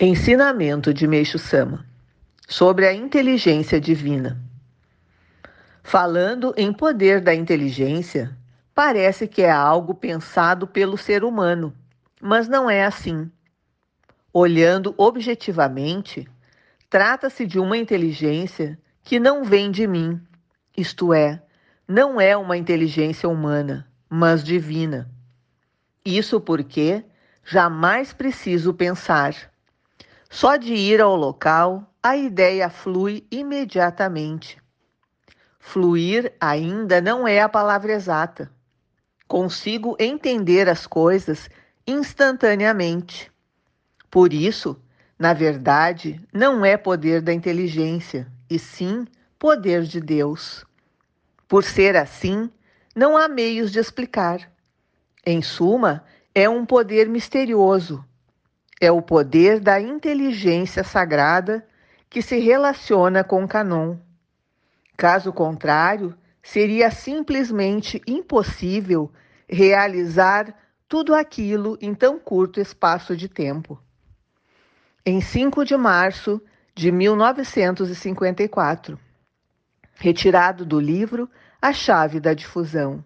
Ensinamento de Meixo Sama sobre a inteligência divina. Falando em poder da inteligência, parece que é algo pensado pelo ser humano, mas não é assim. Olhando objetivamente, trata-se de uma inteligência que não vem de mim, isto é, não é uma inteligência humana, mas divina. Isso porque jamais preciso pensar só de ir ao local, a ideia flui imediatamente. Fluir ainda não é a palavra exata. Consigo entender as coisas instantaneamente. Por isso, na verdade, não é poder da inteligência, e sim poder de Deus. Por ser assim, não há meios de explicar. Em suma, é um poder misterioso, é o poder da inteligência sagrada que se relaciona com canon. Caso contrário, seria simplesmente impossível realizar tudo aquilo em tão curto espaço de tempo. Em 5 de março de 1954, retirado do livro A Chave da Difusão.